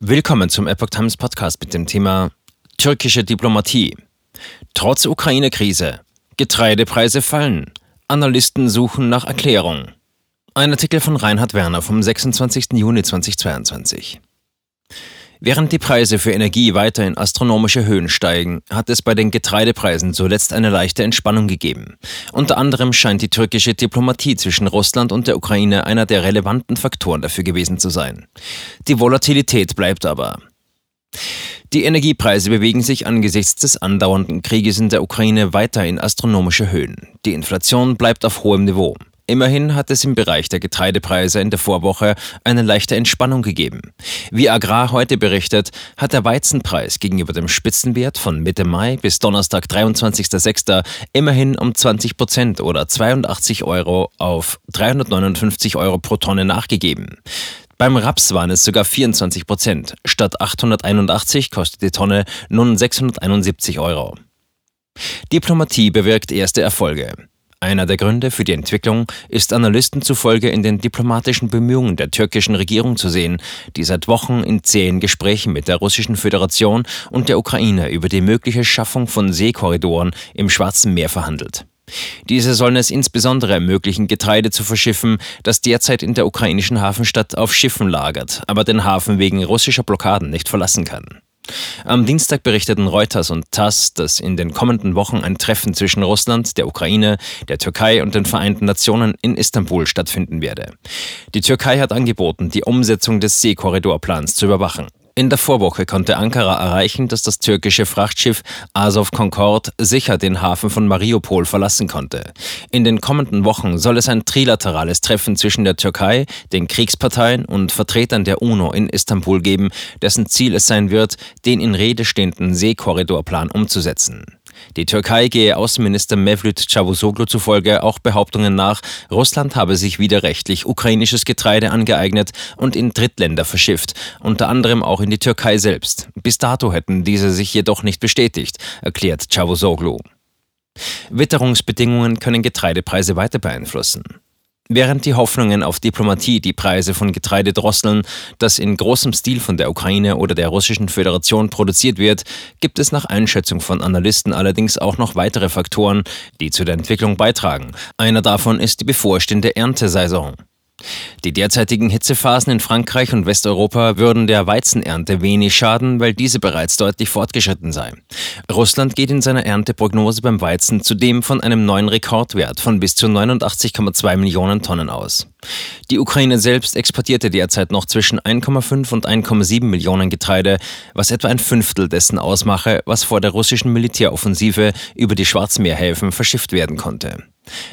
Willkommen zum Epoch Times Podcast mit dem Thema Türkische Diplomatie. Trotz Ukraine-Krise. Getreidepreise fallen. Analysten suchen nach Erklärung. Ein Artikel von Reinhard Werner vom 26. Juni 2022. Während die Preise für Energie weiter in astronomische Höhen steigen, hat es bei den Getreidepreisen zuletzt eine leichte Entspannung gegeben. Unter anderem scheint die türkische Diplomatie zwischen Russland und der Ukraine einer der relevanten Faktoren dafür gewesen zu sein. Die Volatilität bleibt aber. Die Energiepreise bewegen sich angesichts des andauernden Krieges in der Ukraine weiter in astronomische Höhen. Die Inflation bleibt auf hohem Niveau. Immerhin hat es im Bereich der Getreidepreise in der Vorwoche eine leichte Entspannung gegeben. Wie Agrar heute berichtet, hat der Weizenpreis gegenüber dem Spitzenwert von Mitte Mai bis Donnerstag 23.06. immerhin um 20 Prozent oder 82 Euro auf 359 Euro pro Tonne nachgegeben. Beim Raps waren es sogar 24 Prozent. Statt 881 kostet die Tonne nun 671 Euro. Diplomatie bewirkt erste Erfolge. Einer der Gründe für die Entwicklung ist Analysten zufolge in den diplomatischen Bemühungen der türkischen Regierung zu sehen, die seit Wochen in zähen Gesprächen mit der Russischen Föderation und der Ukraine über die mögliche Schaffung von Seekorridoren im Schwarzen Meer verhandelt. Diese sollen es insbesondere ermöglichen, Getreide zu verschiffen, das derzeit in der ukrainischen Hafenstadt auf Schiffen lagert, aber den Hafen wegen russischer Blockaden nicht verlassen kann. Am Dienstag berichteten Reuters und TASS, dass in den kommenden Wochen ein Treffen zwischen Russland, der Ukraine, der Türkei und den Vereinten Nationen in Istanbul stattfinden werde. Die Türkei hat angeboten, die Umsetzung des Seekorridorplans zu überwachen. In der Vorwoche konnte Ankara erreichen, dass das türkische Frachtschiff Azov Concord sicher den Hafen von Mariupol verlassen konnte. In den kommenden Wochen soll es ein trilaterales Treffen zwischen der Türkei, den Kriegsparteien und Vertretern der UNO in Istanbul geben, dessen Ziel es sein wird, den in Rede stehenden Seekorridorplan umzusetzen. Die Türkei gehe Außenminister Mevlüt Çavuşoğlu zufolge auch Behauptungen nach, Russland habe sich widerrechtlich ukrainisches Getreide angeeignet und in Drittländer verschifft, unter anderem auch in die Türkei selbst. Bis dato hätten diese sich jedoch nicht bestätigt, erklärt Çavuşoğlu. Witterungsbedingungen können Getreidepreise weiter beeinflussen. Während die Hoffnungen auf Diplomatie die Preise von Getreide drosseln, das in großem Stil von der Ukraine oder der Russischen Föderation produziert wird, gibt es nach Einschätzung von Analysten allerdings auch noch weitere Faktoren, die zu der Entwicklung beitragen. Einer davon ist die bevorstehende Erntesaison. Die derzeitigen Hitzephasen in Frankreich und Westeuropa würden der Weizenernte wenig schaden, weil diese bereits deutlich fortgeschritten sei. Russland geht in seiner Ernteprognose beim Weizen zudem von einem neuen Rekordwert von bis zu 89,2 Millionen Tonnen aus. Die Ukraine selbst exportierte derzeit noch zwischen 1,5 und 1,7 Millionen Getreide, was etwa ein Fünftel dessen ausmache, was vor der russischen Militäroffensive über die Schwarzmeerhäfen verschifft werden konnte.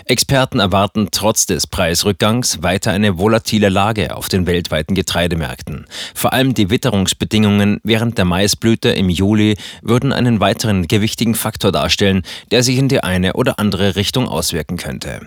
Experten erwarten trotz des Preisrückgangs weiter eine volatile Lage auf den weltweiten Getreidemärkten. Vor allem die Witterungsbedingungen während der Maisblüte im Juli würden einen weiteren gewichtigen Faktor darstellen, der sich in die eine oder andere Richtung auswirken könnte.